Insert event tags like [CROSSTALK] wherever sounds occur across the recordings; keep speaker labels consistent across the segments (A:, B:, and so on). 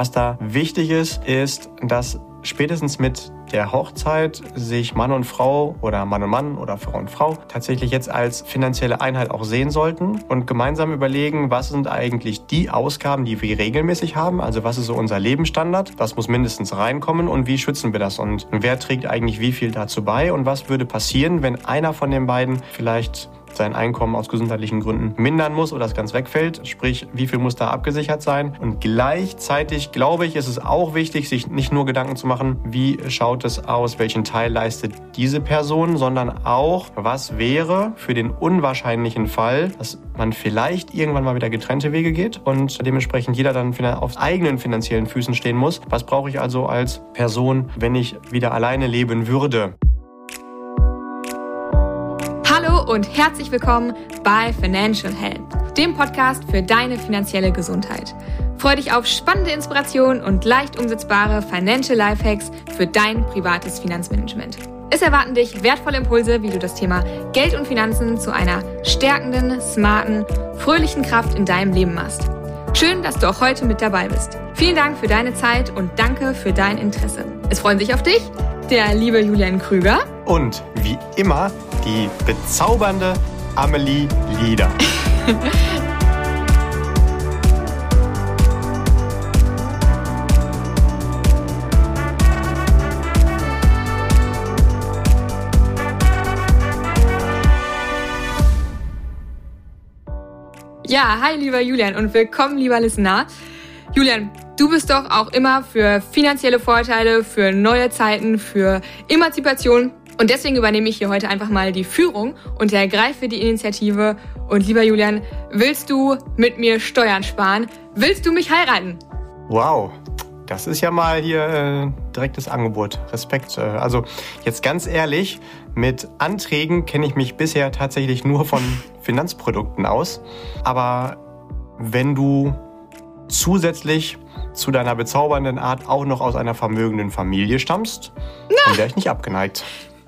A: Was da wichtig ist, ist, dass spätestens mit der Hochzeit sich Mann und Frau oder Mann und Mann oder Frau und Frau tatsächlich jetzt als finanzielle Einheit auch sehen sollten und gemeinsam überlegen, was sind eigentlich die Ausgaben, die wir regelmäßig haben, also was ist so unser Lebensstandard, was muss mindestens reinkommen und wie schützen wir das? Und wer trägt eigentlich wie viel dazu bei? Und was würde passieren, wenn einer von den beiden vielleicht sein Einkommen aus gesundheitlichen Gründen mindern muss oder das ganz wegfällt. Sprich, wie viel muss da abgesichert sein? Und gleichzeitig glaube ich, ist es auch wichtig, sich nicht nur Gedanken zu machen, wie schaut es aus, welchen Teil leistet diese Person, sondern auch, was wäre für den unwahrscheinlichen Fall, dass man vielleicht irgendwann mal wieder getrennte Wege geht und dementsprechend jeder dann auf eigenen finanziellen Füßen stehen muss. Was brauche ich also als Person, wenn ich wieder alleine leben würde?
B: Und herzlich willkommen bei Financial Help, dem Podcast für deine finanzielle Gesundheit. Freue dich auf spannende Inspirationen und leicht umsetzbare Financial Lifehacks für dein privates Finanzmanagement. Es erwarten dich wertvolle Impulse, wie du das Thema Geld und Finanzen zu einer stärkenden, smarten, fröhlichen Kraft in deinem Leben machst. Schön, dass du auch heute mit dabei bist. Vielen Dank für deine Zeit und danke für dein Interesse. Es freuen sich auf dich der liebe Julian Krüger.
A: Und wie immer die bezaubernde Amelie Lieder.
B: Ja, hi lieber Julian und willkommen lieber Listener. Julian, Du bist doch auch immer für finanzielle Vorteile, für neue Zeiten, für Emanzipation. Und deswegen übernehme ich hier heute einfach mal die Führung und ergreife die Initiative. Und lieber Julian, willst du mit mir Steuern sparen? Willst du mich heiraten?
A: Wow, das ist ja mal hier äh, direktes Angebot. Respekt. Äh, also jetzt ganz ehrlich, mit Anträgen kenne ich mich bisher tatsächlich nur von [LAUGHS] Finanzprodukten aus. Aber wenn du zusätzlich zu deiner bezaubernden Art auch noch aus einer vermögenden Familie stammst, dann wäre ich nicht abgeneigt.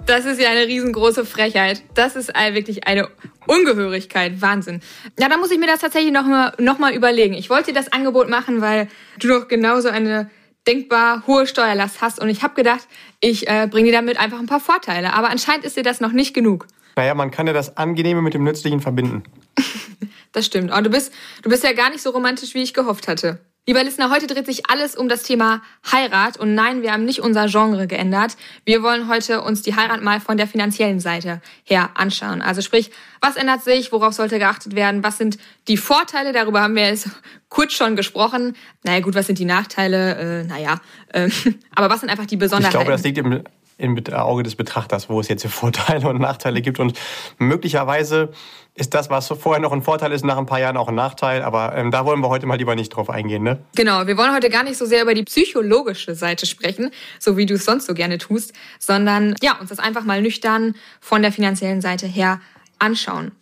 B: Das ist ja eine riesengroße Frechheit. Das ist wirklich eine Ungehörigkeit. Wahnsinn. Ja, da muss ich mir das tatsächlich noch mal, noch mal überlegen. Ich wollte dir das Angebot machen, weil du doch genauso eine denkbar hohe Steuerlast hast. Und ich habe gedacht, ich äh, bringe dir damit einfach ein paar Vorteile. Aber anscheinend ist dir das noch nicht genug.
A: Naja, man kann ja das Angenehme mit dem Nützlichen verbinden. [LAUGHS]
B: das stimmt. Aber du bist, du bist ja gar nicht so romantisch, wie ich gehofft hatte. Lieber Listener, heute dreht sich alles um das Thema Heirat und nein, wir haben nicht unser Genre geändert. Wir wollen heute uns die Heirat mal von der finanziellen Seite her anschauen. Also sprich, was ändert sich, worauf sollte geachtet werden, was sind die Vorteile, darüber haben wir jetzt [LAUGHS] kurz schon gesprochen. Naja gut, was sind die Nachteile, äh, naja, äh, [LAUGHS] aber was sind einfach die Besonderheiten?
A: Ich glaube, das liegt im im Auge des Betrachters, wo es jetzt [LAUGHS] Vorteile und Nachteile gibt. Und möglicherweise ist das, was vorher noch ein Vorteil ist, nach ein paar Jahren auch ein Nachteil. Aber ähm, da wollen wir heute mal lieber nicht drauf eingehen. Ne?
B: Genau, wir wollen heute gar nicht so sehr über die psychologische Seite sprechen, so wie du es sonst so gerne tust, sondern ja, uns das einfach mal nüchtern von der finanziellen Seite her anschauen.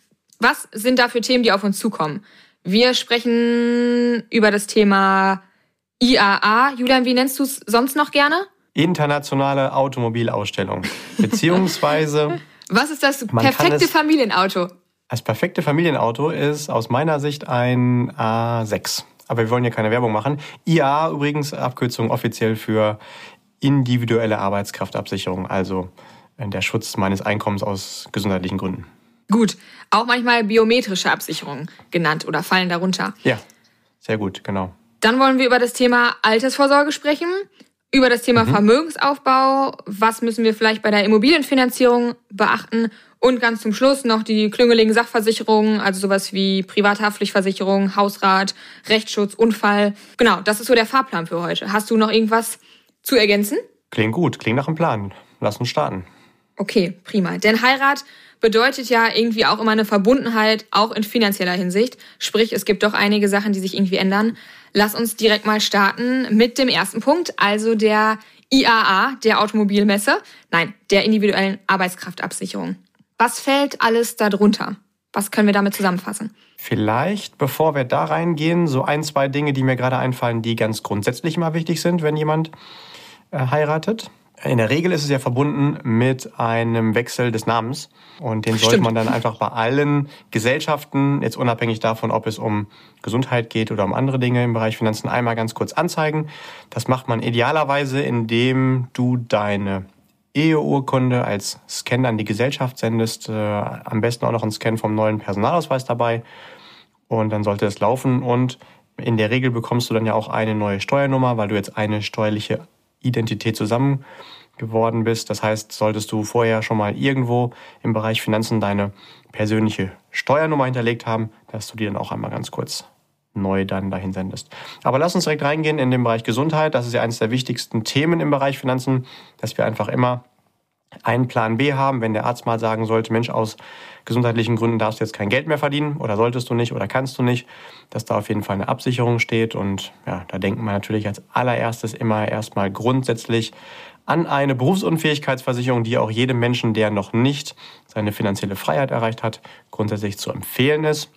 B: Was sind da für Themen, die auf uns zukommen? Wir sprechen über das Thema IAA. Julian, wie nennst du es sonst noch gerne?
A: internationale Automobilausstellung. Beziehungsweise. [LAUGHS]
B: Was ist das perfekte Familienauto?
A: Das perfekte Familienauto ist aus meiner Sicht ein A6. Aber wir wollen hier keine Werbung machen. IA übrigens Abkürzung offiziell für individuelle Arbeitskraftabsicherung, also äh, der Schutz meines Einkommens aus gesundheitlichen Gründen.
B: Gut, auch manchmal biometrische Absicherung genannt oder fallen darunter.
A: Ja, sehr gut, genau.
B: Dann wollen wir über das Thema Altersvorsorge sprechen über das Thema mhm. Vermögensaufbau. Was müssen wir vielleicht bei der Immobilienfinanzierung beachten? Und ganz zum Schluss noch die klüngeligen Sachversicherungen, also sowas wie Privathaftpflichtversicherung, Hausrat, Rechtsschutz, Unfall. Genau, das ist so der Fahrplan für heute. Hast du noch irgendwas zu ergänzen?
A: Klingt gut, klingt nach einem Plan. Lass uns starten.
B: Okay, prima. Denn Heirat bedeutet ja irgendwie auch immer eine Verbundenheit, auch in finanzieller Hinsicht. Sprich, es gibt doch einige Sachen, die sich irgendwie ändern. Lass uns direkt mal starten mit dem ersten Punkt, also der IAA, der Automobilmesse. Nein, der individuellen Arbeitskraftabsicherung. Was fällt alles darunter? Was können wir damit zusammenfassen?
A: Vielleicht, bevor wir da reingehen, so ein, zwei Dinge, die mir gerade einfallen, die ganz grundsätzlich immer wichtig sind, wenn jemand äh, heiratet. In der Regel ist es ja verbunden mit einem Wechsel des Namens. Und den sollte man dann einfach bei allen Gesellschaften, jetzt unabhängig davon, ob es um Gesundheit geht oder um andere Dinge im Bereich Finanzen, einmal ganz kurz anzeigen. Das macht man idealerweise, indem du deine Eheurkunde als Scan an die Gesellschaft sendest. Äh, am besten auch noch ein Scan vom neuen Personalausweis dabei. Und dann sollte es laufen. Und in der Regel bekommst du dann ja auch eine neue Steuernummer, weil du jetzt eine steuerliche Identität zusammen geworden bist. Das heißt, solltest du vorher schon mal irgendwo im Bereich Finanzen deine persönliche Steuernummer hinterlegt haben, dass du die dann auch einmal ganz kurz neu dann dahin sendest. Aber lass uns direkt reingehen in den Bereich Gesundheit. Das ist ja eines der wichtigsten Themen im Bereich Finanzen, dass wir einfach immer einen Plan B haben, wenn der Arzt mal sagen sollte, Mensch, aus gesundheitlichen Gründen darfst du jetzt kein Geld mehr verdienen oder solltest du nicht oder kannst du nicht, dass da auf jeden Fall eine Absicherung steht. Und ja, da denken wir natürlich als allererstes immer erstmal grundsätzlich an eine Berufsunfähigkeitsversicherung, die auch jedem Menschen, der noch nicht seine finanzielle Freiheit erreicht hat, grundsätzlich zu empfehlen ist.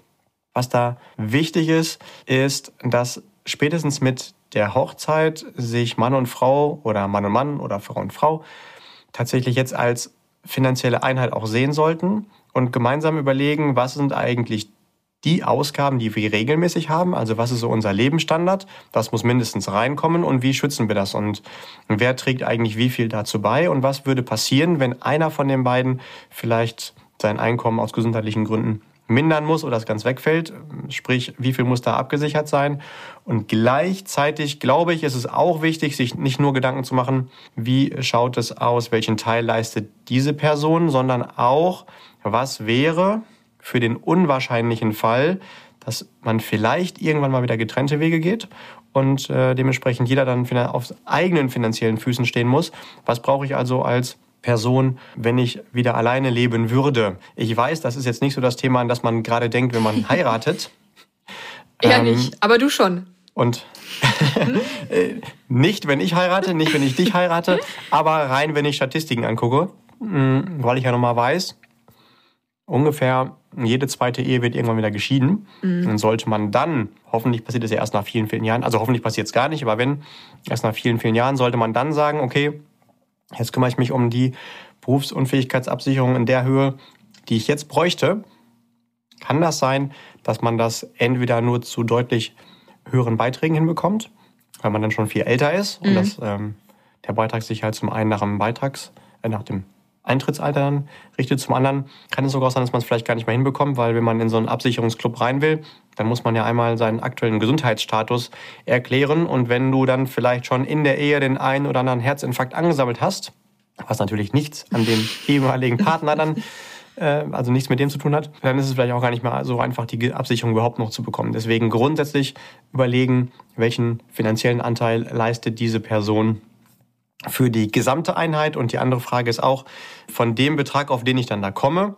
A: Was da wichtig ist, ist, dass spätestens mit der Hochzeit sich Mann und Frau oder Mann und Mann oder Frau und Frau tatsächlich jetzt als finanzielle Einheit auch sehen sollten und gemeinsam überlegen, was sind eigentlich die Ausgaben, die wir regelmäßig haben, also was ist so unser Lebensstandard, das muss mindestens reinkommen. Und wie schützen wir das? Und wer trägt eigentlich wie viel dazu bei? Und was würde passieren, wenn einer von den beiden vielleicht sein Einkommen aus gesundheitlichen Gründen mindern muss oder das ganz wegfällt, sprich, wie viel muss da abgesichert sein. Und gleichzeitig glaube ich, ist es auch wichtig, sich nicht nur Gedanken zu machen, wie schaut es aus, welchen Teil leistet diese Person, sondern auch, was wäre für den unwahrscheinlichen Fall, dass man vielleicht irgendwann mal wieder getrennte Wege geht und äh, dementsprechend jeder dann auf eigenen finanziellen Füßen stehen muss. Was brauche ich also als Person, wenn ich wieder alleine leben würde. Ich weiß, das ist jetzt nicht so das Thema, an das man gerade denkt, wenn man [LAUGHS] heiratet.
B: Ja, ähm, nicht, aber du schon.
A: Und [LAUGHS] nicht, wenn ich heirate, nicht, wenn ich dich heirate, aber rein, wenn ich Statistiken angucke, hm, weil ich ja nochmal weiß, ungefähr jede zweite Ehe wird irgendwann wieder geschieden. Mhm. Dann sollte man dann, hoffentlich passiert das ja erst nach vielen, vielen Jahren, also hoffentlich passiert es gar nicht, aber wenn, erst nach vielen, vielen Jahren sollte man dann sagen, okay, Jetzt kümmere ich mich um die Berufsunfähigkeitsabsicherung in der Höhe, die ich jetzt bräuchte. Kann das sein, dass man das entweder nur zu deutlich höheren Beiträgen hinbekommt, weil man dann schon viel älter ist und mhm. dass ähm, der Beitrag sich halt zum einen nach dem Beitrags, äh, nach dem Eintrittsalter dann richtet, zum anderen kann es sogar sein, dass man es vielleicht gar nicht mehr hinbekommt, weil wenn man in so einen Absicherungsclub rein will, dann muss man ja einmal seinen aktuellen Gesundheitsstatus erklären. Und wenn du dann vielleicht schon in der Ehe den einen oder anderen Herzinfarkt angesammelt hast, was natürlich nichts an dem [LAUGHS] ehemaligen Partner dann, äh, also nichts mit dem zu tun hat, dann ist es vielleicht auch gar nicht mehr so einfach, die Absicherung überhaupt noch zu bekommen. Deswegen grundsätzlich überlegen, welchen finanziellen Anteil leistet diese Person für die gesamte Einheit. Und die andere Frage ist auch, von dem Betrag, auf den ich dann da komme,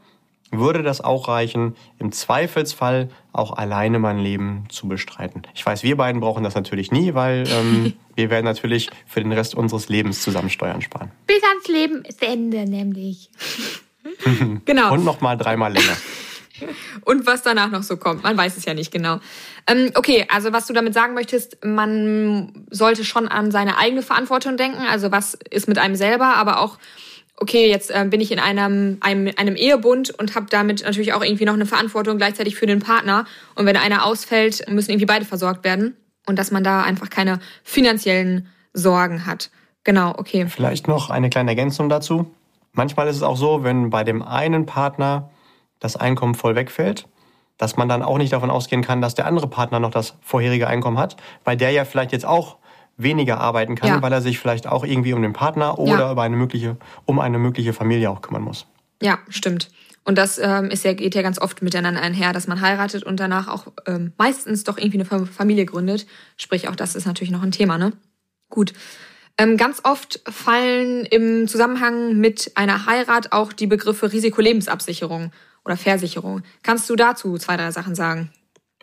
A: würde das auch reichen, im Zweifelsfall auch alleine mein Leben zu bestreiten. Ich weiß, wir beiden brauchen das natürlich nie, weil ähm, [LAUGHS] wir werden natürlich für den Rest unseres Lebens zusammen Steuern sparen.
B: Bis ans Leben ist Ende nämlich. [LAUGHS] genau.
A: Und noch mal dreimal länger.
B: Und was danach noch so kommt, man weiß es ja nicht genau. Ähm, okay, also was du damit sagen möchtest, man sollte schon an seine eigene Verantwortung denken. Also was ist mit einem selber, aber auch okay, jetzt äh, bin ich in einem, einem, einem Ehebund und habe damit natürlich auch irgendwie noch eine Verantwortung gleichzeitig für den Partner. Und wenn einer ausfällt, müssen irgendwie beide versorgt werden. Und dass man da einfach keine finanziellen Sorgen hat. Genau, okay.
A: Vielleicht noch eine kleine Ergänzung dazu. Manchmal ist es auch so, wenn bei dem einen Partner das Einkommen voll wegfällt, dass man dann auch nicht davon ausgehen kann, dass der andere Partner noch das vorherige Einkommen hat, weil der ja vielleicht jetzt auch weniger arbeiten kann, ja. weil er sich vielleicht auch irgendwie um den Partner oder ja. über eine mögliche, um eine mögliche Familie auch kümmern muss.
B: Ja, stimmt. Und das ähm, ist ja, geht ja ganz oft miteinander einher, dass man heiratet und danach auch ähm, meistens doch irgendwie eine Familie gründet. Sprich, auch das ist natürlich noch ein Thema, ne? Gut. Ähm, ganz oft fallen im Zusammenhang mit einer Heirat auch die Begriffe Risikolebensabsicherung oder Versicherung. Kannst du dazu zwei, drei Sachen sagen?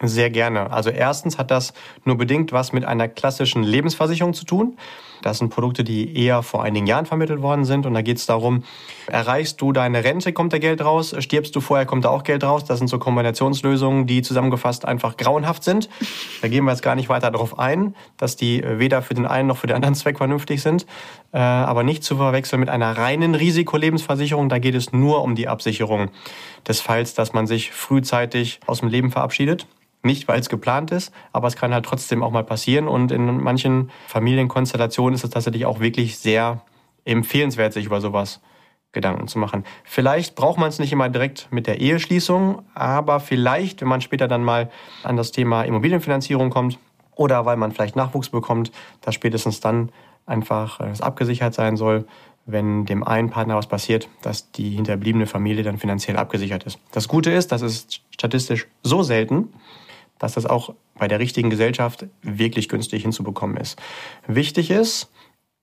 A: Sehr gerne. Also erstens hat das nur bedingt was mit einer klassischen Lebensversicherung zu tun. Das sind Produkte, die eher vor einigen Jahren vermittelt worden sind. Und da geht es darum, erreichst du deine Rente, kommt da Geld raus, stirbst du vorher, kommt da auch Geld raus. Das sind so Kombinationslösungen, die zusammengefasst einfach grauenhaft sind. Da gehen wir jetzt gar nicht weiter darauf ein, dass die weder für den einen noch für den anderen Zweck vernünftig sind. Äh, aber nicht zu verwechseln mit einer reinen Risikolebensversicherung. Da geht es nur um die Absicherung des Falls, dass man sich frühzeitig aus dem Leben verabschiedet. Nicht, weil es geplant ist, aber es kann halt trotzdem auch mal passieren. Und in manchen Familienkonstellationen ist es tatsächlich auch wirklich sehr empfehlenswert, sich über sowas Gedanken zu machen. Vielleicht braucht man es nicht immer direkt mit der Eheschließung, aber vielleicht, wenn man später dann mal an das Thema Immobilienfinanzierung kommt oder weil man vielleicht Nachwuchs bekommt, dass spätestens dann einfach es äh, abgesichert sein soll, wenn dem einen Partner was passiert, dass die hinterbliebene Familie dann finanziell abgesichert ist. Das Gute ist, das ist statistisch so selten, dass das auch bei der richtigen Gesellschaft wirklich günstig hinzubekommen ist. Wichtig ist,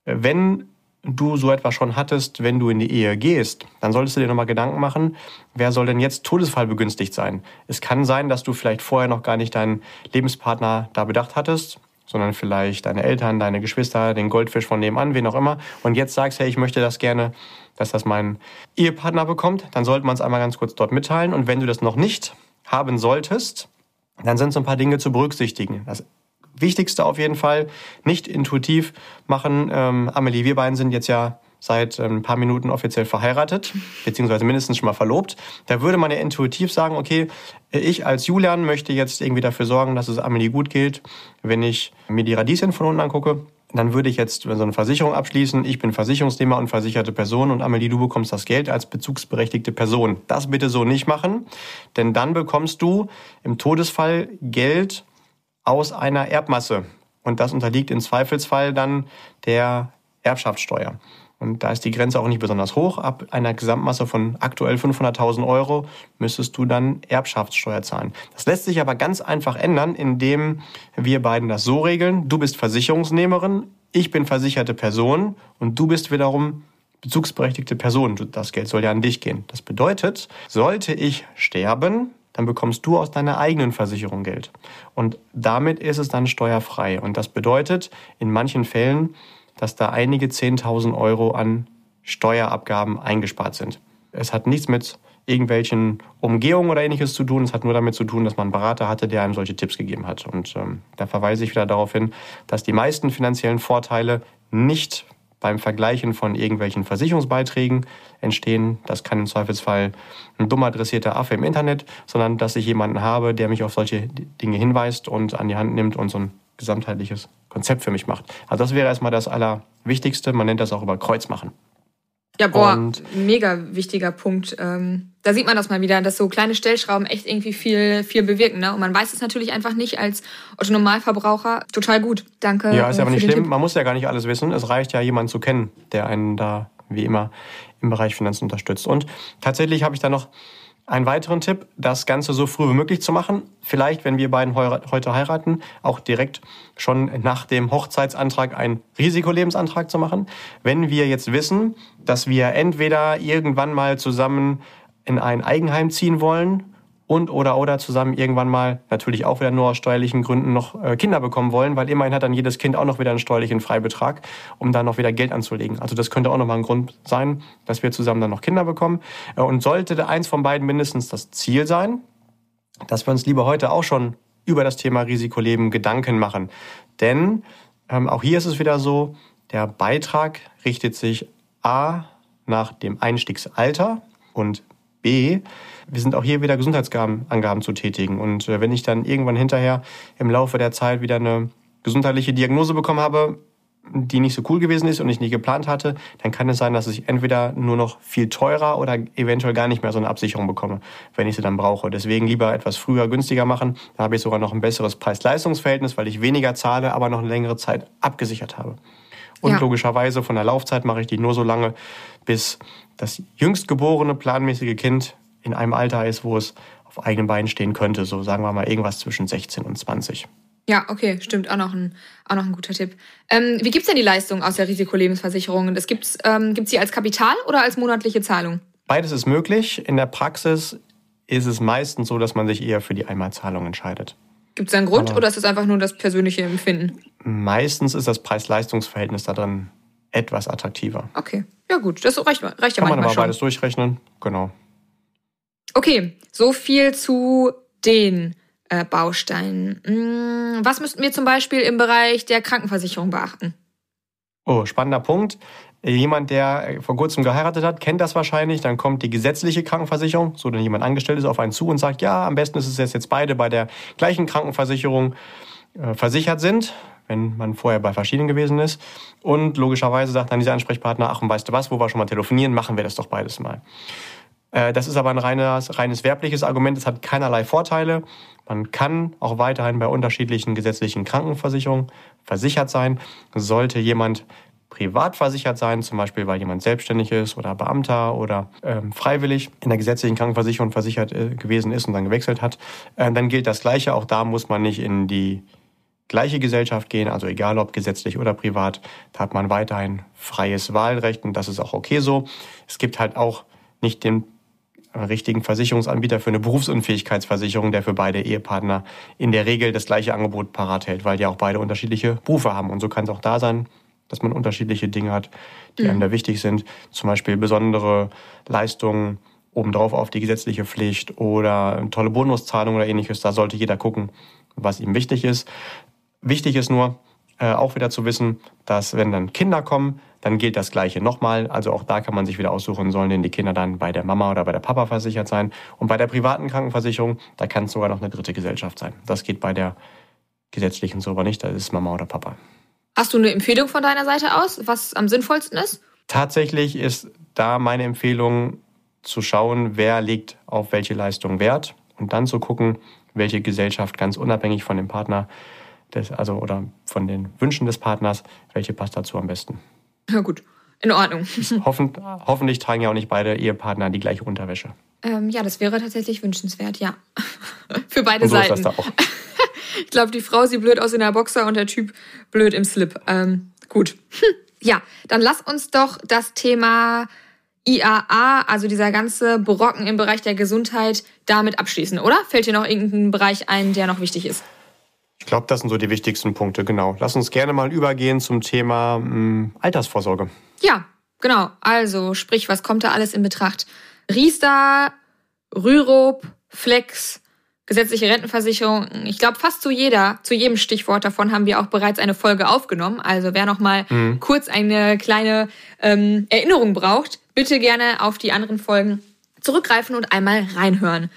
A: wenn du so etwas schon hattest, wenn du in die Ehe gehst, dann solltest du dir nochmal Gedanken machen, wer soll denn jetzt Todesfall begünstigt sein? Es kann sein, dass du vielleicht vorher noch gar nicht deinen Lebenspartner da bedacht hattest, sondern vielleicht deine Eltern, deine Geschwister, den Goldfisch von nebenan, wen auch immer. Und jetzt sagst, hey, ich möchte das gerne, dass das mein Ehepartner bekommt. Dann sollte man es einmal ganz kurz dort mitteilen. Und wenn du das noch nicht haben solltest, dann sind so ein paar Dinge zu berücksichtigen. Das Wichtigste auf jeden Fall, nicht intuitiv machen. Ähm, Amelie, wir beiden sind jetzt ja seit ähm, ein paar Minuten offiziell verheiratet, beziehungsweise mindestens schon mal verlobt. Da würde man ja intuitiv sagen, okay, ich als Julian möchte jetzt irgendwie dafür sorgen, dass es Amelie gut geht. Wenn ich mir die Radieschen von unten angucke, dann würde ich jetzt so eine Versicherung abschließen. Ich bin Versicherungsnehmer und versicherte Person und Amelie, du bekommst das Geld als bezugsberechtigte Person. Das bitte so nicht machen, denn dann bekommst du im Todesfall Geld aus einer Erbmasse und das unterliegt im Zweifelsfall dann der Erbschaftssteuer. Und da ist die Grenze auch nicht besonders hoch. Ab einer Gesamtmasse von aktuell 500.000 Euro müsstest du dann Erbschaftssteuer zahlen. Das lässt sich aber ganz einfach ändern, indem wir beiden das so regeln. Du bist Versicherungsnehmerin, ich bin versicherte Person und du bist wiederum bezugsberechtigte Person. Das Geld soll ja an dich gehen. Das bedeutet, sollte ich sterben, dann bekommst du aus deiner eigenen Versicherung Geld. Und damit ist es dann steuerfrei. Und das bedeutet in manchen Fällen, dass da einige 10.000 Euro an Steuerabgaben eingespart sind. Es hat nichts mit irgendwelchen Umgehungen oder ähnliches zu tun. Es hat nur damit zu tun, dass man einen Berater hatte, der einem solche Tipps gegeben hat. Und ähm, da verweise ich wieder darauf hin, dass die meisten finanziellen Vorteile nicht beim Vergleichen von irgendwelchen Versicherungsbeiträgen entstehen. Das kann im Zweifelsfall ein dumm adressierter Affe im Internet, sondern dass ich jemanden habe, der mich auf solche Dinge hinweist und an die Hand nimmt und so ein gesamtheitliches Konzept für mich macht. Also das wäre erstmal das Allerwichtigste. Man nennt das auch über Kreuz machen.
B: Ja, boah, und mega wichtiger Punkt. Ähm, da sieht man das mal wieder, dass so kleine Stellschrauben echt irgendwie viel, viel bewirken. Ne? Und man weiß es natürlich einfach nicht als Otto Normalverbraucher. Total gut. Danke.
A: Ja, ist ja aber nicht schlimm. Tipp. Man muss ja gar nicht alles wissen. Es reicht ja, jemanden zu kennen, der einen da wie immer im Bereich Finanzen unterstützt. Und tatsächlich habe ich da noch einen weiteren Tipp, das Ganze so früh wie möglich zu machen. Vielleicht, wenn wir beiden heute heiraten, auch direkt schon nach dem Hochzeitsantrag einen Risikolebensantrag zu machen. Wenn wir jetzt wissen, dass wir entweder irgendwann mal zusammen in ein Eigenheim ziehen wollen und oder oder zusammen irgendwann mal natürlich auch wieder nur aus steuerlichen Gründen noch äh, Kinder bekommen wollen, weil immerhin hat dann jedes Kind auch noch wieder einen steuerlichen Freibetrag, um dann noch wieder Geld anzulegen. Also das könnte auch noch mal ein Grund sein, dass wir zusammen dann noch Kinder bekommen. Äh, und sollte eins von beiden mindestens das Ziel sein, dass wir uns lieber heute auch schon über das Thema Risikoleben Gedanken machen. Denn ähm, auch hier ist es wieder so, der Beitrag richtet sich A nach dem Einstiegsalter und B wir sind auch hier wieder Gesundheitsangaben zu tätigen. Und äh, wenn ich dann irgendwann hinterher im Laufe der Zeit wieder eine gesundheitliche Diagnose bekommen habe, die nicht so cool gewesen ist und ich nicht geplant hatte, dann kann es sein, dass ich entweder nur noch viel teurer oder eventuell gar nicht mehr so eine Absicherung bekomme, wenn ich sie dann brauche. Deswegen lieber etwas früher günstiger machen. Dann habe ich sogar noch ein besseres Preis-Leistungs-Verhältnis, weil ich weniger zahle, aber noch eine längere Zeit abgesichert habe. Und ja. logischerweise von der Laufzeit mache ich die nur so lange, bis das jüngst geborene planmäßige Kind in einem Alter ist, wo es auf eigenen Beinen stehen könnte. So sagen wir mal irgendwas zwischen 16 und 20.
B: Ja, okay, stimmt. Auch noch ein, auch noch ein guter Tipp. Ähm, wie gibt's denn die Leistung aus der Risikolebensversicherung? Das gibt's, ähm, gibt's sie als Kapital oder als monatliche Zahlung?
A: Beides ist möglich. In der Praxis ist es meistens so, dass man sich eher für die Einmalzahlung entscheidet.
B: Gibt es einen Grund Aber oder ist das einfach nur das persönliche Empfinden?
A: Meistens ist das Preis-Leistungs-Verhältnis da drin etwas attraktiver.
B: Okay, ja gut, das reicht, reicht
A: ja
B: Kann
A: man aber
B: schon.
A: beides durchrechnen, genau.
B: Okay, so viel zu den äh, Bausteinen. Hm, was müssten wir zum Beispiel im Bereich der Krankenversicherung beachten?
A: Oh, spannender Punkt. Jemand, der vor kurzem geheiratet hat, kennt das wahrscheinlich. Dann kommt die gesetzliche Krankenversicherung, so dann jemand angestellt ist, auf einen zu und sagt, ja, am besten ist es, dass jetzt beide bei der gleichen Krankenversicherung äh, versichert sind, wenn man vorher bei verschiedenen gewesen ist. Und logischerweise sagt dann dieser Ansprechpartner, ach, und weißt du was, wo wir schon mal telefonieren, machen wir das doch beides mal. Äh, das ist aber ein reines, reines werbliches Argument. Es hat keinerlei Vorteile. Man kann auch weiterhin bei unterschiedlichen gesetzlichen Krankenversicherungen versichert sein. Sollte jemand privat versichert sein, zum Beispiel weil jemand selbstständig ist oder Beamter oder ähm, freiwillig in der gesetzlichen Krankenversicherung versichert äh, gewesen ist und dann gewechselt hat, äh, dann gilt das Gleiche. Auch da muss man nicht in die gleiche Gesellschaft gehen, also egal ob gesetzlich oder privat, da hat man weiterhin freies Wahlrecht und das ist auch okay so. Es gibt halt auch nicht den richtigen Versicherungsanbieter für eine Berufsunfähigkeitsversicherung, der für beide Ehepartner in der Regel das gleiche Angebot parat hält, weil die auch beide unterschiedliche Berufe haben. Und so kann es auch da sein, dass man unterschiedliche Dinge hat, die mhm. einem da wichtig sind. Zum Beispiel besondere Leistungen obendrauf auf die gesetzliche Pflicht oder tolle Bonuszahlung oder ähnliches. Da sollte jeder gucken, was ihm wichtig ist. Wichtig ist nur, äh, auch wieder zu wissen, dass wenn dann Kinder kommen, dann gilt das Gleiche nochmal. Also auch da kann man sich wieder aussuchen, sollen denn die Kinder dann bei der Mama oder bei der Papa versichert sein. Und bei der privaten Krankenversicherung, da kann es sogar noch eine dritte Gesellschaft sein. Das geht bei der gesetzlichen so aber nicht, da ist Mama oder Papa.
B: Hast du eine Empfehlung von deiner Seite aus, was am sinnvollsten ist?
A: Tatsächlich ist da meine Empfehlung zu schauen, wer legt auf welche Leistung Wert und dann zu gucken, welche Gesellschaft ganz unabhängig von dem Partner, des, also oder von den Wünschen des Partners, welche passt dazu am besten.
B: Ja gut, in Ordnung. [LAUGHS]
A: Hoffen, hoffentlich tragen ja auch nicht beide Ehepartner die gleiche Unterwäsche.
B: Ähm, ja, das wäre tatsächlich wünschenswert, ja. [LAUGHS] Für beide so Seiten. Ist das da auch. [LAUGHS] ich glaube, die Frau sieht blöd aus in der Boxer und der Typ blöd im Slip. Ähm, gut. Ja, dann lass uns doch das Thema IAA, also dieser ganze Brocken im Bereich der Gesundheit, damit abschließen, oder? Fällt dir noch irgendein Bereich ein, der noch wichtig ist?
A: Ich glaube, das sind so die wichtigsten Punkte, genau. Lass uns gerne mal übergehen zum Thema mh, hm, Altersvorsorge.
B: Ja, genau. Also, sprich, was kommt da alles in Betracht? Riester, Rürup, Flex, gesetzliche Rentenversicherung. Ich glaube, fast zu jeder, zu jedem Stichwort davon haben wir auch bereits eine Folge aufgenommen. Also wer noch mal mhm. kurz eine kleine ähm, Erinnerung braucht, bitte gerne auf die anderen Folgen zurückgreifen und einmal reinhören.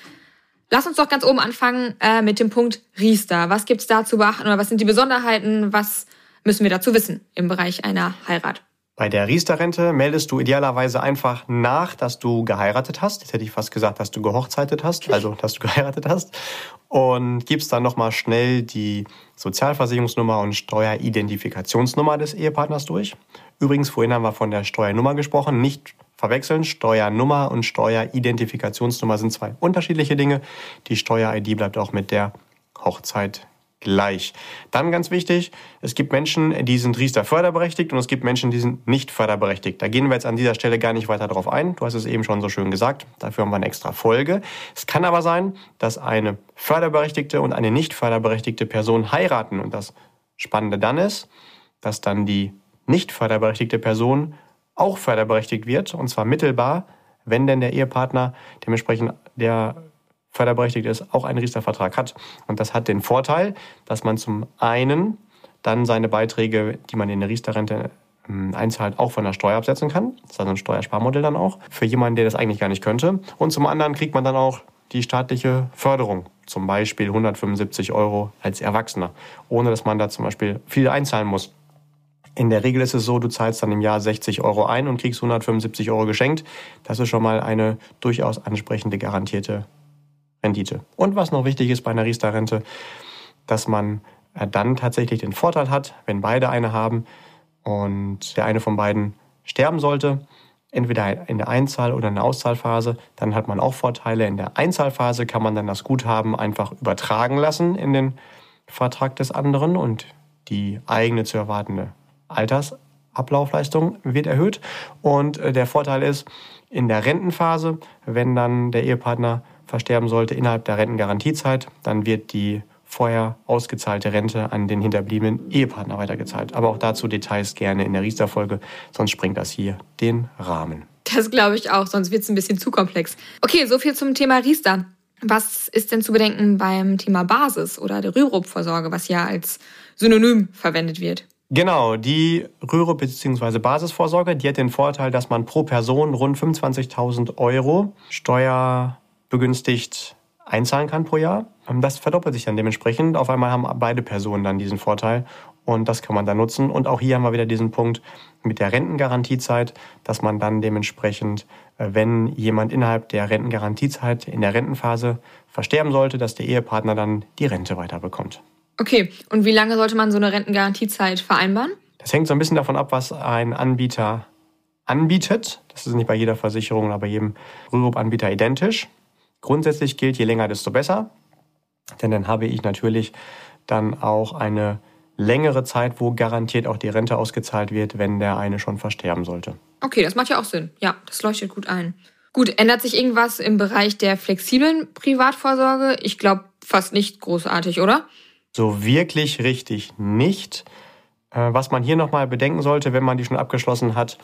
B: Lass uns doch ganz oben anfangen äh, mit dem Punkt Riester. Was gibt's da zu beachten oder was sind die Besonderheiten? Was müssen wir dazu wissen im Bereich einer Heirat?
A: Bei der Riester-Rente meldest du idealerweise einfach nach, dass du geheiratet hast. Jetzt hätte ich fast gesagt, dass du gehochzeitet hast, also dass du [LAUGHS] geheiratet hast. Und gibst dann nochmal schnell die Sozialversicherungsnummer und Steueridentifikationsnummer des Ehepartners durch. Übrigens, vorhin haben wir von der Steuernummer gesprochen, nicht verwechseln. Steuernummer und Steueridentifikationsnummer sind zwei unterschiedliche Dinge. Die Steuer-ID bleibt auch mit der Hochzeit gleich. Dann ganz wichtig, es gibt Menschen, die sind Riester förderberechtigt und es gibt Menschen, die sind nicht förderberechtigt. Da gehen wir jetzt an dieser Stelle gar nicht weiter drauf ein. Du hast es eben schon so schön gesagt. Dafür haben wir eine extra Folge. Es kann aber sein, dass eine förderberechtigte und eine nicht förderberechtigte Person heiraten. Und das Spannende dann ist, dass dann die nicht förderberechtigte Person auch förderberechtigt wird, und zwar mittelbar, wenn denn der Ehepartner dementsprechend der förderberechtigt ist, auch einen Riester-Vertrag hat. Und das hat den Vorteil, dass man zum einen dann seine Beiträge, die man in der Riester-Rente ähm, einzahlt, auch von der Steuer absetzen kann. Das ist also ein Steuersparmodell dann auch für jemanden, der das eigentlich gar nicht könnte. Und zum anderen kriegt man dann auch die staatliche Förderung, zum Beispiel 175 Euro als Erwachsener, ohne dass man da zum Beispiel viel einzahlen muss. In der Regel ist es so, du zahlst dann im Jahr 60 Euro ein und kriegst 175 Euro geschenkt. Das ist schon mal eine durchaus ansprechende garantierte Rendite. Und was noch wichtig ist bei einer Riester-Rente, dass man äh, dann tatsächlich den Vorteil hat, wenn beide eine haben und der eine von beiden sterben sollte, entweder in der Einzahl- oder in der Auszahlphase, dann hat man auch Vorteile. In der Einzahlphase kann man dann das Guthaben einfach übertragen lassen in den Vertrag des anderen und die eigene zu erwartende Altersablaufleistung wird erhöht. Und äh, der Vorteil ist, in der Rentenphase, wenn dann der Ehepartner versterben sollte innerhalb der Rentengarantiezeit, dann wird die vorher ausgezahlte Rente an den hinterbliebenen Ehepartner weitergezahlt. Aber auch dazu Details gerne in der Riester-Folge, sonst springt das hier den Rahmen.
B: Das glaube ich auch, sonst wird es ein bisschen zu komplex. Okay, so viel zum Thema Riester. Was ist denn zu bedenken beim Thema Basis oder der Rürup-Vorsorge, was ja als Synonym verwendet wird?
A: Genau, die Rürup bzw. Basisvorsorge, die hat den Vorteil, dass man pro Person rund 25.000 Euro steuerbegünstigt einzahlen kann pro Jahr. Ähm, das verdoppelt sich dann dementsprechend. Auf einmal haben beide Personen dann diesen Vorteil und das kann man dann nutzen. Und auch hier haben wir wieder diesen Punkt mit der Rentengarantiezeit, dass man dann dementsprechend, äh, wenn jemand innerhalb der Rentengarantiezeit in der Rentenphase versterben sollte, dass der Ehepartner dann die Rente weiterbekommt.
B: Okay, und wie lange sollte man so eine Rentengarantiezeit vereinbaren?
A: Das hängt so ein bisschen davon ab, was ein Anbieter anbietet. Das ist nicht bei jeder Versicherung oder bei jedem Rürup-Anbieter identisch. Grundsätzlich gilt, je länger, desto besser. Denn dann habe ich natürlich dann auch eine längere Zeit, wo garantiert auch die Rente ausgezahlt wird, wenn der eine schon versterben sollte.
B: Okay, das macht ja auch Sinn. Ja, das leuchtet gut ein. Gut, ändert sich irgendwas im Bereich der flexiblen Privatvorsorge? Ich glaube fast nicht großartig, oder?
A: So wirklich richtig nicht. Äh, was man hier nochmal bedenken sollte, wenn man die schon abgeschlossen hat,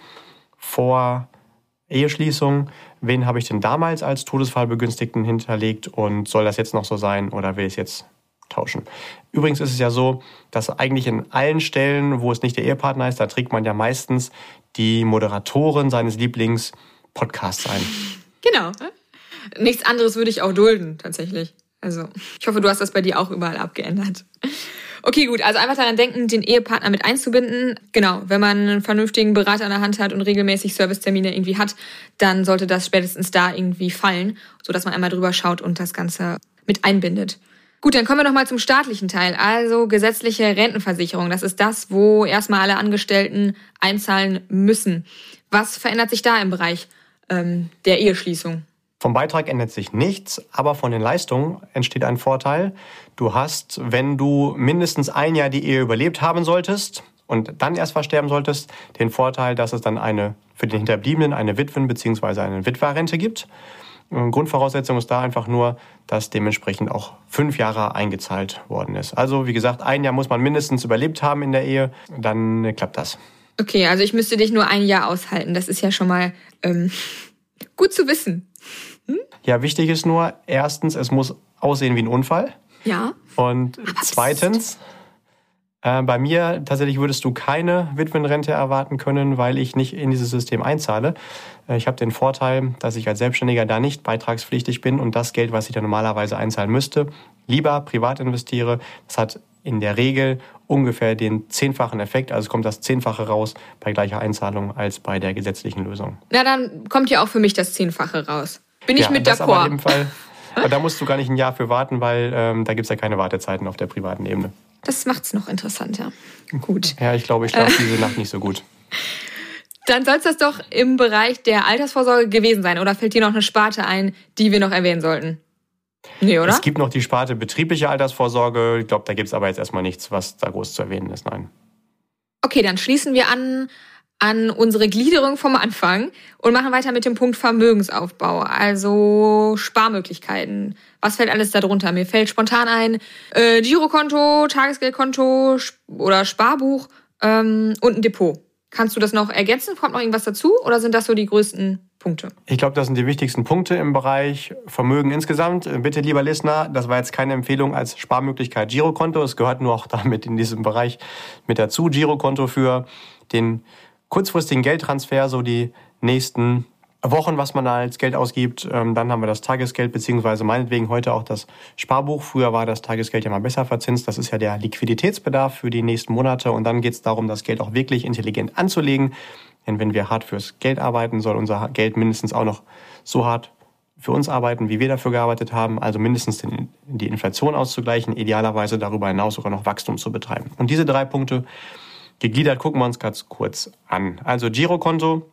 A: vor Eheschließung, wen habe ich denn damals als Todesfallbegünstigten hinterlegt und soll das jetzt noch so sein oder will ich es jetzt tauschen? Übrigens ist es ja so, dass eigentlich in allen Stellen, wo es nicht der Ehepartner ist, da trägt man ja meistens die Moderatorin seines Lieblings-Podcasts ein.
B: Genau. Nichts anderes würde ich auch dulden, tatsächlich. Also, ich hoffe, du hast das bei dir auch überall abgeändert. Okay, gut. Also einfach daran denken, den Ehepartner mit einzubinden. Genau, wenn man einen vernünftigen Berater an der Hand hat und regelmäßig Servicetermine irgendwie hat, dann sollte das spätestens da irgendwie fallen, sodass man einmal drüber schaut und das Ganze mit einbindet. Gut, dann kommen wir nochmal zum staatlichen Teil. Also gesetzliche Rentenversicherung. Das ist das, wo erstmal alle Angestellten einzahlen müssen. Was verändert sich da im Bereich ähm, der Eheschließung?
A: Vom Beitrag ändert sich nichts, aber von den Leistungen entsteht ein Vorteil. Du hast, wenn du mindestens ein Jahr die Ehe überlebt haben solltest und dann erst versterben solltest, den Vorteil, dass es dann eine für den Hinterbliebenen eine Witwen- bzw. eine Witwerrente gibt. Grundvoraussetzung ist da einfach nur, dass dementsprechend auch fünf Jahre eingezahlt worden ist. Also wie gesagt, ein Jahr muss man mindestens überlebt haben in der Ehe, dann klappt das.
B: Okay, also ich müsste dich nur ein Jahr aushalten. Das ist ja schon mal ähm, [LAUGHS] gut zu wissen.
A: Hm? Ja, wichtig ist nur, erstens, es muss aussehen wie ein Unfall.
B: Ja.
A: Und zweitens, äh, bei mir tatsächlich würdest du keine Witwenrente erwarten können, weil ich nicht in dieses System einzahle. Äh, ich habe den Vorteil, dass ich als Selbstständiger da nicht beitragspflichtig bin und das Geld, was ich da normalerweise einzahlen müsste, lieber privat investiere. Das hat in der Regel ungefähr den zehnfachen Effekt, also kommt das Zehnfache raus bei gleicher Einzahlung als bei der gesetzlichen Lösung.
B: Na, dann kommt ja auch für mich das Zehnfache raus. Bin ich ja, mit d'accord. Aber, in dem Fall, [LAUGHS]
A: aber da musst du gar nicht ein Jahr für warten, weil ähm, da gibt es ja keine Wartezeiten auf der privaten Ebene.
B: Das macht es noch interessanter. Gut.
A: Ja, ich glaube, ich schlafe äh. diese Nacht nicht so gut. [LAUGHS]
B: Dann soll es das doch im Bereich der Altersvorsorge gewesen sein. Oder fällt dir noch eine Sparte ein, die wir noch erwähnen sollten?
A: Nee, oder? Es gibt noch die Sparte betriebliche Altersvorsorge. Ich glaube, da gibt es aber jetzt erstmal nichts, was da groß zu erwähnen ist. Nein.
B: Okay, dann schließen wir an an unsere Gliederung vom Anfang und machen weiter mit dem Punkt Vermögensaufbau, also Sparmöglichkeiten. Was fällt alles darunter? Mir fällt spontan ein äh, Girokonto, Tagesgeldkonto oder Sparbuch ähm, und ein Depot. Kannst du das noch ergänzen? Kommt noch irgendwas dazu oder sind das so die größten Punkte?
A: Ich glaube, das sind die wichtigsten Punkte im Bereich Vermögen insgesamt. Bitte, lieber Listener, das war jetzt keine Empfehlung als Sparmöglichkeit Girokonto. Es gehört nur auch [LAUGHS] damit in diesem Bereich mit dazu. Girokonto für den kurzfristigen Geldtransfer, so die nächsten Wochen, was man da als Geld ausgibt. Ähm, dann haben wir das Tagesgeld, beziehungsweise meinetwegen heute auch das Sparbuch. Früher war das Tagesgeld ja mal besser verzinst. Das ist ja der Liquiditätsbedarf für die nächsten Monate. Und dann geht es darum, das Geld auch wirklich intelligent anzulegen. Denn wenn wir hart fürs Geld arbeiten, soll unser Geld mindestens auch noch so hart für uns arbeiten, wie wir dafür gearbeitet haben. Also mindestens die Inflation auszugleichen, idealerweise darüber hinaus sogar noch Wachstum zu betreiben. Und diese drei Punkte Gegliedert gucken wir uns ganz kurz an. Also Girokonto,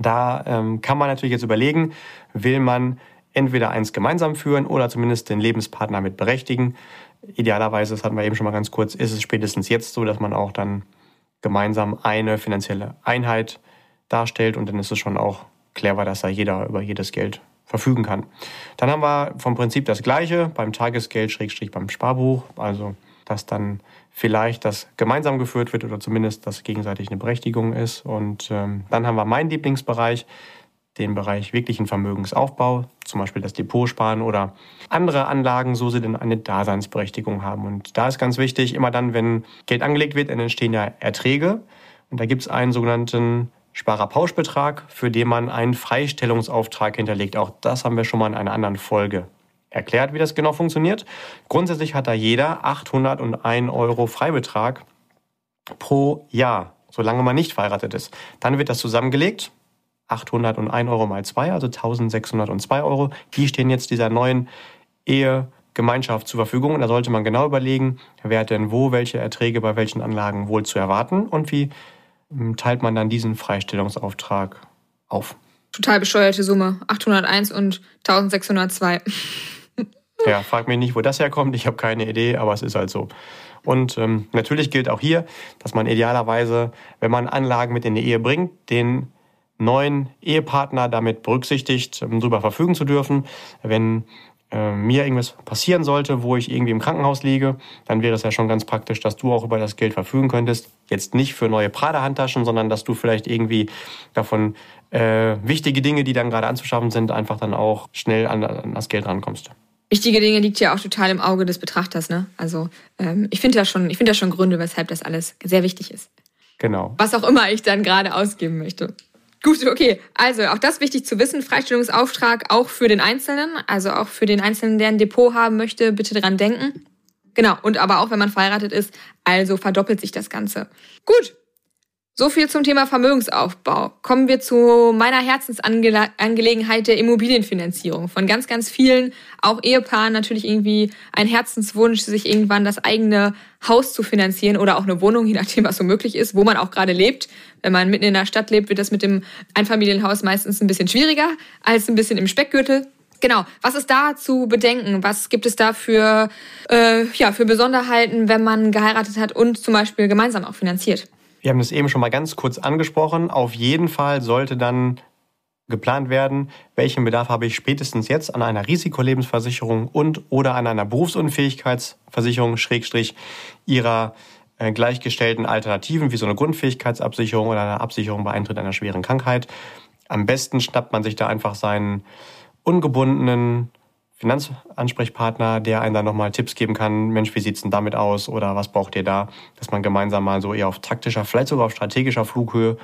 A: da ähm, kann man natürlich jetzt überlegen, will man entweder eins gemeinsam führen oder zumindest den Lebenspartner mit berechtigen. Idealerweise, das hatten wir eben schon mal ganz kurz, ist es spätestens jetzt so, dass man auch dann gemeinsam eine finanzielle Einheit darstellt und dann ist es schon auch clever, dass da jeder über jedes Geld verfügen kann. Dann haben wir vom Prinzip das Gleiche beim Tagesgeld, Schrägstrich beim Sparbuch, also dass dann vielleicht das gemeinsam geführt wird oder zumindest das gegenseitig eine Berechtigung ist. Und ähm, dann haben wir meinen Lieblingsbereich, den Bereich wirklichen Vermögensaufbau, zum Beispiel das Depotsparen oder andere Anlagen, so sie denn eine Daseinsberechtigung haben. Und da ist ganz wichtig, immer dann, wenn Geld angelegt wird, entstehen ja Erträge. Und da gibt es einen sogenannten Sparerpauschbetrag, für den man einen Freistellungsauftrag hinterlegt. Auch das haben wir schon mal in einer anderen Folge erklärt, wie das genau funktioniert. Grundsätzlich hat da jeder 801 Euro Freibetrag pro Jahr, solange man nicht verheiratet ist. Dann wird das zusammengelegt. 801 Euro mal 2, also 1602 Euro. Die stehen jetzt dieser neuen Ehegemeinschaft zur Verfügung. Und da sollte man genau überlegen, wer hat denn wo welche Erträge bei welchen Anlagen wohl zu erwarten und wie hm, teilt man dann diesen Freistellungsauftrag auf.
B: Total bescheuerte Summe. 801 und 1602.
A: ja, frag mich nicht, wo das herkommt. Ich habe keine Idee, aber es ist halt so. Und ähm, natürlich gilt auch hier, dass man idealerweise, wenn man Anlagen mit in die Ehe bringt, den neuen Ehepartner damit berücksichtigt, um darüber verfügen zu dürfen. Wenn äh, mir irgendwas passieren sollte, wo ich irgendwie im Krankenhaus liege, dann wäre es ja schon ganz praktisch, dass du auch über das Geld verfügen könntest. Jetzt nicht für neue Prada-Handtaschen, sondern dass du vielleicht irgendwie davon äh, wichtige Dinge, die dann gerade anzuschaffen sind, einfach dann auch schnell an, an das Geld rankommst.
B: Wichtige Dinge liegt ja auch total im Auge des Betrachters, ne? Also ähm, ich finde da schon, ich finde da schon Gründe, weshalb das alles sehr wichtig ist.
A: Genau.
B: Was auch immer ich dann gerade ausgeben möchte. Gut, okay. Also auch das wichtig zu wissen. Freistellungsauftrag auch für den Einzelnen, also auch für den Einzelnen, der ein Depot haben möchte, bitte dran denken. Genau. Und aber auch wenn man verheiratet ist, also verdoppelt sich das Ganze. Gut. So viel zum Thema Vermögensaufbau. Kommen wir zu meiner Herzensangelegenheit der Immobilienfinanzierung. Von ganz, ganz vielen, auch Ehepaaren natürlich irgendwie ein Herzenswunsch, sich irgendwann das eigene Haus zu finanzieren oder auch eine Wohnung, je nachdem, was so möglich ist, wo man auch gerade lebt. Wenn man mitten in der Stadt lebt, wird das mit dem Einfamilienhaus meistens ein bisschen schwieriger als ein bisschen im Speckgürtel. Genau. Was ist da zu bedenken? Was gibt es da für, äh, ja, für Besonderheiten, wenn man geheiratet hat und zum Beispiel gemeinsam auch finanziert?
A: Wir haben das eben schon mal ganz kurz angesprochen. Auf jeden Fall sollte dann geplant werden, welchen Bedarf habe ich spätestens jetzt an einer Risikolebensversicherung und oder an einer Berufsunfähigkeitsversicherung, Schrägstrich ihrer äh, gleichgestellten Alternativen wie so eine Grundfähigkeitsabsicherung oder eine Absicherung bei Eintritt einer schweren Krankheit. Am besten schnappt man sich da einfach seinen ungebundenen Finanzansprechpartner, der einen dann nochmal Tipps geben kann, Mensch, wie sieht's denn damit aus oder was braucht ihr da, dass man gemeinsam mal so eher auf taktischer, vielleicht sogar auf strategischer Flughöhe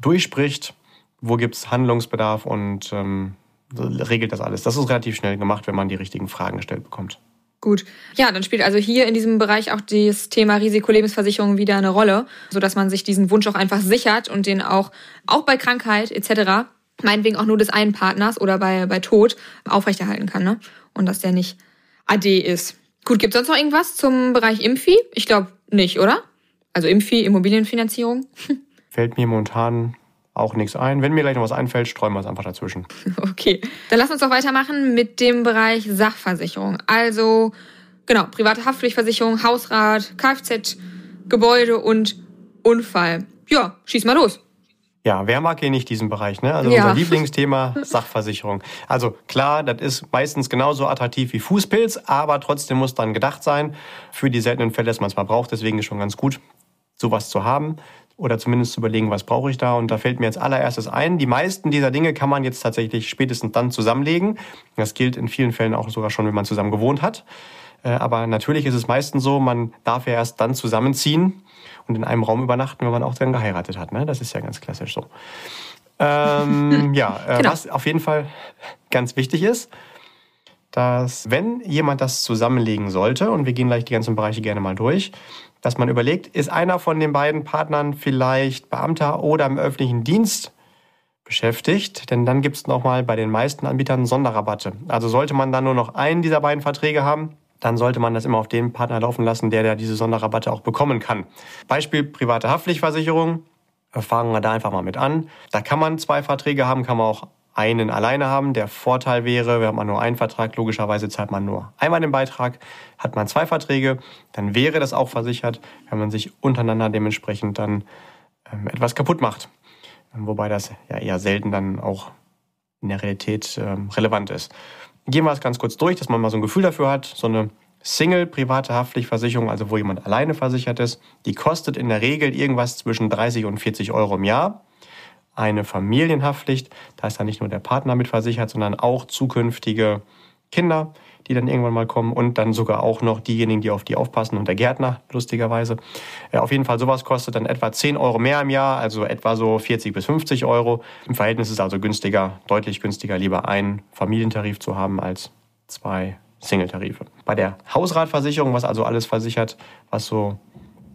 A: durchspricht, wo gibt's Handlungsbedarf und ähm, regelt das alles. Das ist relativ schnell gemacht, wenn man die richtigen Fragen gestellt bekommt.
B: Gut. Ja, dann spielt also hier in diesem Bereich auch das Thema Risikolebensversicherung wieder eine Rolle, sodass man sich diesen Wunsch auch einfach sichert und den auch, auch bei Krankheit etc meinetwegen auch nur des einen Partners oder bei, bei Tod aufrechterhalten kann. Ne? Und dass der nicht AD ist. Gut, gibt es sonst noch irgendwas zum Bereich Impfi? Ich glaube nicht, oder? Also Impfi, Immobilienfinanzierung? [LAUGHS]
A: Fällt mir momentan auch nichts ein. Wenn mir gleich noch was einfällt, streuen wir es einfach dazwischen. [LAUGHS]
B: Okay, dann lass uns doch weitermachen mit dem Bereich Sachversicherung. Also, genau, private Haftpflichtversicherung, Hausrat, Kfz, Gebäude und Unfall. Ja, schieß mal los.
A: Ja, wer mag hier nicht diesen Bereich, ne? Also ja. unser Lieblingsthema Sachversicherung. Also klar, das ist meistens genauso attraktiv wie Fußpilz, aber trotzdem muss dann gedacht sein für die seltenen Fälle, dass man es mal braucht. Deswegen ist schon ganz gut, sowas zu haben oder zumindest zu überlegen, was brauche ich da. Und da fällt mir jetzt allererstes ein, die meisten dieser Dinge kann man jetzt tatsächlich spätestens dann zusammenlegen. Das gilt in vielen Fällen auch sogar schon, wenn man zusammen gewohnt hat. Äh, aber natürlich ist es meistens so, man darf ja erst dann zusammenziehen, und in einem Raum übernachten, wenn man auch dann geheiratet hat. Ne? Das ist ja ganz klassisch so. Ähm, [LAUGHS] ja, äh, genau. was auf jeden Fall ganz wichtig ist, dass wenn jemand das zusammenlegen sollte, und wir gehen gleich die ganzen Bereiche gerne mal durch, dass man überlegt, ist einer von den beiden Partnern vielleicht Beamter oder im öffentlichen Dienst beschäftigt, denn dann gibt es nochmal bei den meisten Anbietern Sonderrabatte. Also sollte man dann nur noch einen dieser beiden Verträge haben, dann sollte man das immer auf den Partner laufen lassen, der, der diese Sonderrabatte auch bekommen kann. Beispiel private Haftpflichtversicherung. Fangen wir da einfach mal mit an. Da kann man zwei Verträge haben, kann man auch einen alleine haben. Der Vorteil wäre, wenn man nur einen Vertrag, logischerweise zahlt man nur einmal den Beitrag. Hat man zwei Verträge, dann wäre das auch versichert, wenn man sich untereinander dementsprechend dann ähm, etwas kaputt macht. Wobei das ja eher selten dann auch in der Realität ähm, relevant ist. Gehen wir es ganz kurz durch, dass man mal so ein Gefühl dafür hat. So eine Single private Haftpflichtversicherung, also wo jemand alleine versichert ist, die kostet in der Regel irgendwas zwischen 30 und 40 Euro im Jahr. Eine Familienhaftpflicht, da ist dann nicht nur der Partner mit versichert, sondern auch zukünftige Kinder, die dann irgendwann mal kommen und dann sogar auch noch diejenigen, die auf die aufpassen und der Gärtner, lustigerweise. Ja, auf jeden Fall, sowas kostet dann etwa 10 Euro mehr im Jahr, also etwa so 40 bis 50 Euro. Im Verhältnis ist es also günstiger, deutlich günstiger, lieber einen Familientarif zu haben als zwei Single-Tarife. Bei der Hausratversicherung, was also alles versichert, was so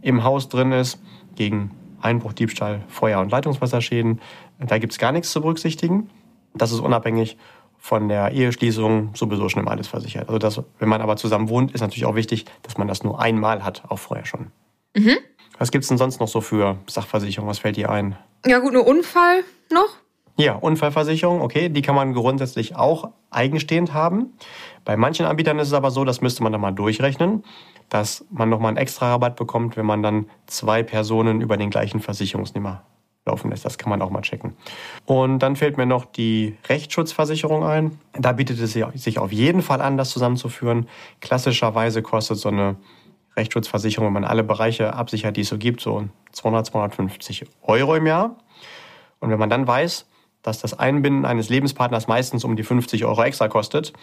A: im Haus drin ist, gegen Einbruch, Diebstahl, Feuer- und Leitungswasserschäden, da gibt es gar nichts zu berücksichtigen. Das ist unabhängig von der Eheschließung sowieso schon immer alles versichert. Also das, wenn man aber zusammen wohnt, ist natürlich auch wichtig, dass man das nur einmal hat, auch vorher schon. Mhm. Was gibt es denn sonst noch so für Sachversicherung? Was fällt dir ein?
B: Ja gut, nur Unfall noch.
A: Ja, Unfallversicherung, okay, die kann man grundsätzlich auch eigenstehend haben. Bei manchen Anbietern ist es aber so, das müsste man dann mal durchrechnen, dass man nochmal einen extra Rabatt bekommt, wenn man dann zwei Personen über den gleichen Versicherungsnehmer laufen lässt. Das kann man auch mal checken. Und dann fällt mir noch die Rechtsschutzversicherung ein. Da bietet es sich auf jeden Fall an, das zusammenzuführen. Klassischerweise kostet so eine Rechtsschutzversicherung, wenn man alle Bereiche absichert, die es so gibt, so 200, 250 Euro im Jahr. Und wenn man dann weiß, dass das Einbinden eines Lebenspartners meistens um die 50 Euro extra kostet,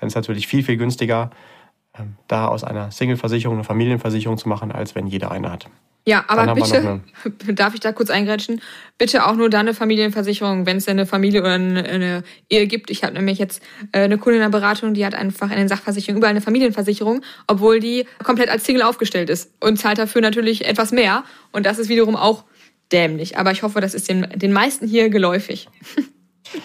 A: dann ist es natürlich viel, viel günstiger, ähm, da aus einer Single-Versicherung eine Familienversicherung zu machen, als wenn jeder eine hat.
B: Ja, aber bitte, [LAUGHS] darf ich da kurz eingrätschen? Bitte auch nur dann eine Familienversicherung, wenn es eine Familie oder eine Ehe gibt. Ich habe nämlich jetzt äh, eine Kundin in der Beratung, die hat einfach in den Sachversicherungen überall eine Familienversicherung, obwohl die komplett als Single aufgestellt ist und zahlt dafür natürlich etwas mehr. Und das ist wiederum auch dämlich. Aber ich hoffe, das ist den, den meisten hier geläufig. [LAUGHS]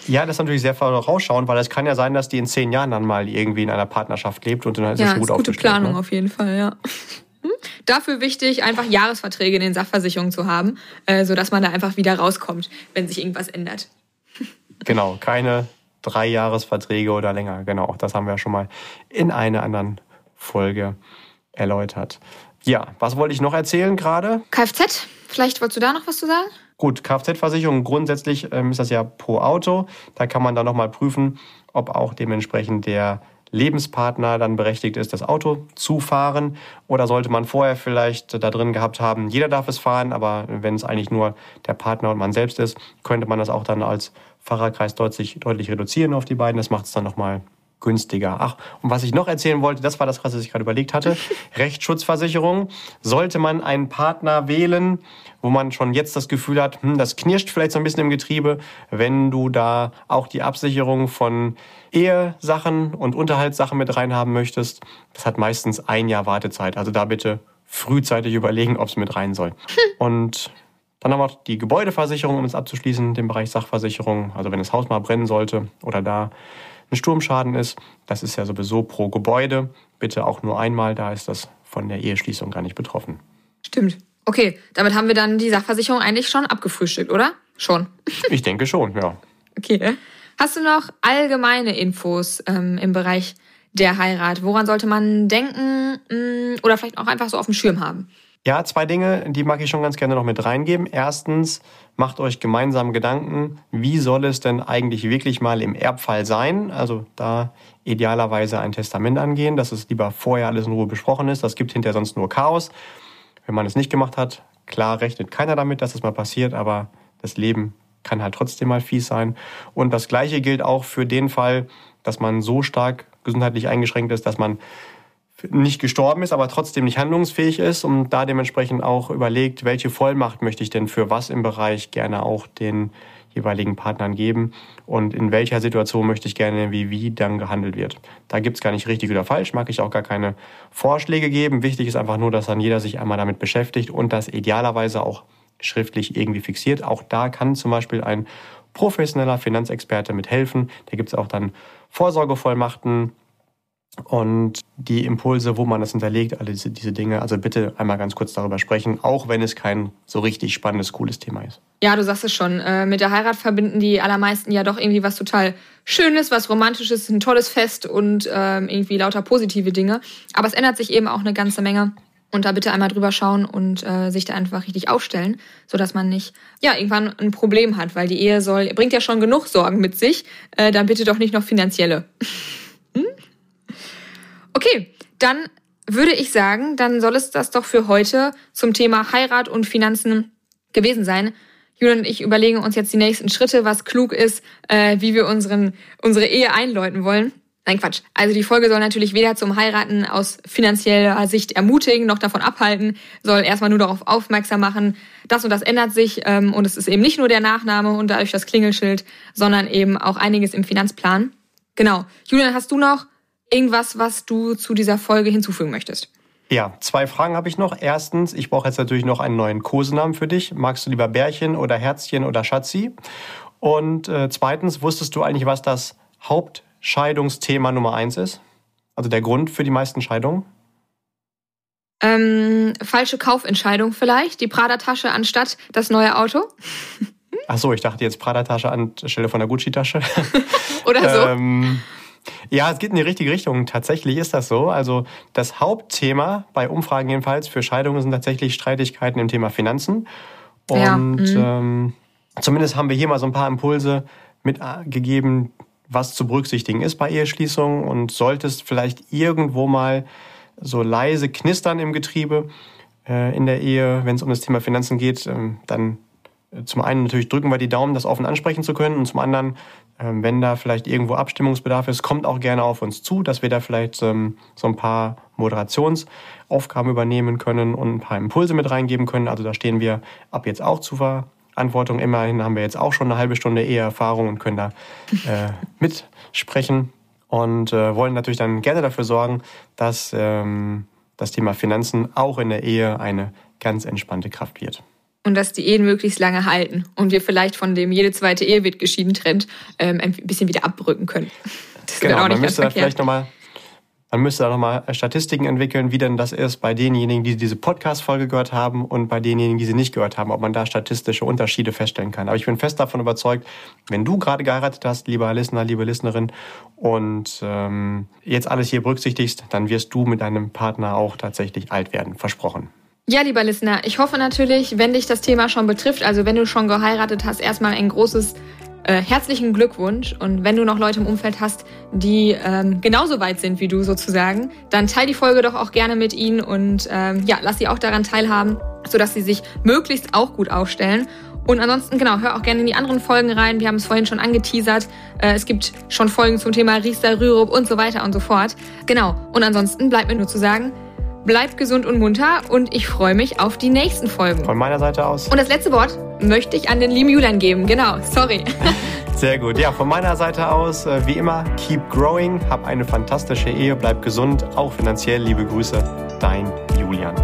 A: Ja, das ist natürlich sehr vorausschauend, weil es kann ja sein, dass die in zehn Jahren dann mal irgendwie in einer Partnerschaft lebt und dann ist
B: ja, es gut ist gute Planung ne? auf jeden Fall, ja. Dafür wichtig, einfach Jahresverträge in den Sachversicherungen zu haben, äh, sodass man da einfach wieder rauskommt, wenn sich irgendwas ändert.
A: Genau, keine drei Jahresverträge oder länger. Genau, das haben wir schon mal in einer anderen Folge erläutert. Ja, was wollte ich noch erzählen gerade?
B: Kfz, vielleicht wolltest du da noch was zu sagen?
A: Gut, Kfz-Versicherung grundsätzlich ähm, ist das ja pro Auto. Da kann man dann nochmal prüfen, ob auch dementsprechend der Lebenspartner dann berechtigt ist, das Auto zu fahren? Oder sollte man vorher vielleicht da drin gehabt haben, jeder darf es fahren, aber wenn es eigentlich nur der Partner und man selbst ist, könnte man das auch dann als Fahrerkreis deutlich, deutlich reduzieren auf die beiden. Das macht es dann nochmal günstiger. Ach, und was ich noch erzählen wollte, das war das, was ich gerade überlegt hatte. [LAUGHS] Rechtsschutzversicherung. Sollte man einen Partner wählen, wo man schon jetzt das Gefühl hat, hm, das knirscht vielleicht so ein bisschen im Getriebe, wenn du da auch die Absicherung von Ehesachen und Unterhaltssachen mit reinhaben möchtest, das hat meistens ein Jahr Wartezeit. Also da bitte frühzeitig überlegen, ob es mit rein soll. Und dann haben wir die Gebäudeversicherung, um es abzuschließen, den Bereich Sachversicherung. Also wenn das Haus mal brennen sollte oder da ein Sturmschaden ist. Das ist ja sowieso pro Gebäude. Bitte auch nur einmal, da ist das von der Eheschließung gar nicht betroffen.
B: Stimmt. Okay, damit haben wir dann die Sachversicherung eigentlich schon abgefrühstückt, oder? Schon. [LAUGHS]
A: Ich denke schon, ja.
B: Okay. Hast du noch allgemeine Infos ähm, im Bereich der Heirat? Woran sollte man denken mm, oder vielleicht auch einfach so auf dem Schirm haben?
A: Ja, zwei Dinge, die mag ich schon ganz gerne noch mit reingeben. Erstens, macht euch gemeinsam Gedanken, wie soll es denn eigentlich wirklich mal im Erbfall sein? Also da idealerweise ein Testament angehen, dass es lieber vorher alles in Ruhe besprochen ist. Das gibt hinterher sonst nur Chaos. Wenn man es nicht gemacht hat, klar rechnet keiner damit, dass es mal passiert, aber das Leben kann halt trotzdem mal fies sein. Und das Gleiche gilt auch für den Fall, dass man so stark gesundheitlich eingeschränkt ist, dass man nicht gestorben ist, aber trotzdem nicht handlungsfähig ist und da dementsprechend auch überlegt, welche Vollmacht möchte ich denn für was im Bereich gerne auch den jeweiligen Partnern geben und in welcher Situation möchte ich gerne, wie wie dann gehandelt wird. Da gibt's gar nicht richtig oder falsch, mag ich auch gar keine Vorschläge geben. Wichtig ist einfach nur, dass dann jeder sich einmal damit beschäftigt und das idealerweise auch schriftlich irgendwie fixiert. Auch da kann zum Beispiel ein professioneller Finanzexperte mithelfen. Da gibt's auch dann Vorsorgevollmachten, und die Impulse, wo man das hinterlegt, alle diese, diese Dinge. Also bitte einmal ganz kurz darüber sprechen, auch wenn es kein so richtig spannendes, cooles Thema ist.
B: Ja, du sagst es schon. Äh, mit der Heirat verbinden die allermeisten ja doch irgendwie was total Schönes, was Romantisches, ein tolles Fest und ähm, irgendwie lauter positive Dinge. Aber es ändert sich eben auch eine ganze Menge und da bitte einmal drüber schauen und äh, sich da einfach richtig aufstellen, so dass man nicht ja irgendwann ein Problem hat, weil die Ehe soll bringt ja schon genug Sorgen mit sich, äh, dann bitte doch nicht noch finanzielle. [LAUGHS] Okay, dann würde ich sagen, dann soll es das doch für heute zum Thema Heirat und Finanzen gewesen sein. Julian und ich überlegen uns jetzt die nächsten Schritte, was klug ist, äh, wie wir unseren, unsere Ehe einläuten wollen. Nein, Quatsch. Also die Folge soll natürlich weder zum Heiraten aus finanzieller Sicht ermutigen, noch davon abhalten, soll erstmal nur darauf aufmerksam machen, das und das ändert sich ähm, und es ist eben nicht nur der Nachname und dadurch das Klingelschild, sondern eben auch einiges im Finanzplan. Genau. Julian, hast du noch irgendwas, was du zu dieser Folge hinzufügen möchtest?
A: Ja, zwei Fragen habe ich noch. Erstens, ich brauche jetzt natürlich noch einen neuen Kosenamen für dich. Magst du lieber Bärchen oder Herzchen oder Schatzi? Und äh, zweitens, wusstest du eigentlich, was das Hauptscheidungsthema Nummer eins ist? Also der Grund für die meisten Scheidungen?
B: Ähm, falsche Kaufentscheidung vielleicht. Die Prada-Tasche anstatt das neue Auto.
A: Ach so, ich dachte jetzt Prada-Tasche anstelle von der Gucci-Tasche. [LAUGHS]
B: Oder so. [LAUGHS] ähm,
A: ja, es geht in die richtige Richtung. Tatsächlich ist das so. Also das Hauptthema bei Umfragen jedenfalls für Scheidungen sind tatsächlich Streitigkeiten im Thema Finanzen. Und ja, mhm. ähm, zumindest haben wir hier mal so ein paar Impulse mitgegeben, was zu berücksichtigen ist bei Eheschließungen und solltest vielleicht irgendwo mal so leise knistern im Getriebe äh, in der Ehe, wenn es um das Thema Finanzen geht, ähm, dann äh, zum einen natürlich drücken wir die Daumen, das offen ansprechen zu können und zum anderen wenn da vielleicht irgendwo Abstimmungsbedarf ist, kommt auch gerne auf uns zu, dass wir da vielleicht ähm, so ein paar Moderationsaufgaben übernehmen können und ein paar Impulse mit reingeben können. Also da stehen wir ab jetzt auch zur Verantwortung. Immerhin haben wir jetzt auch schon eine halbe Stunde Eheerfahrung und können da äh, [LAUGHS] mitsprechen und äh, wollen natürlich dann gerne dafür sorgen, dass ähm, das Thema Finanzen auch in der Ehe eine ganz entspannte Kraft wird
B: und dass die Ehen möglichst lange halten und wir vielleicht von dem jede zweite Ehe wird geschieden Trend ähm, ein bisschen wieder abrücken können.
A: Das genau, auch nicht man müsste da vielleicht nochmal man müsste da nochmal Statistiken entwickeln, wie denn das ist bei denjenigen, die diese Podcast-Folge gehört haben und bei denjenigen, die sie nicht gehört haben, ob man da statistische Unterschiede feststellen kann. Aber ich bin fest davon überzeugt, wenn du gerade geheiratet hast, lieber Listener, liebe Listenerin, und ähm, jetzt alles hier berücksichtigst, dann wirst du mit deinem Partner auch tatsächlich alt werden. Versprochen.
B: Ja, lieber Listener, ich hoffe natürlich, wenn dich das Thema schon betrifft, also wenn du schon geheiratet hast, erstmal ein großes äh, herzlichen Glückwunsch. Und wenn du noch Leute im Umfeld hast, die ähm, genauso weit sind wie du sozusagen, dann teil die Folge doch auch gerne mit ihnen und ähm, ja, lass sie auch daran teilhaben, sodass sie sich möglichst auch gut aufstellen. Und ansonsten, genau, hör auch gerne in die anderen Folgen rein. Wir haben es vorhin schon angeteasert. Äh, es gibt schon Folgen zum Thema Riester, Rürup und so weiter und so fort. Genau. Und ansonsten bleibt mir nur zu sagen, Bleibt gesund und munter und ich freue mich auf die nächsten Folgen.
A: Von meiner Seite aus.
B: Und das letzte Wort möchte ich an den lieben Julian geben. Genau, sorry. [LAUGHS]
A: Sehr gut. Ja, von meiner Seite aus, äh, wie immer, keep growing, hab eine fantastische Ehe, bleib gesund, auch finanziell. Liebe Grüße, dein Julian.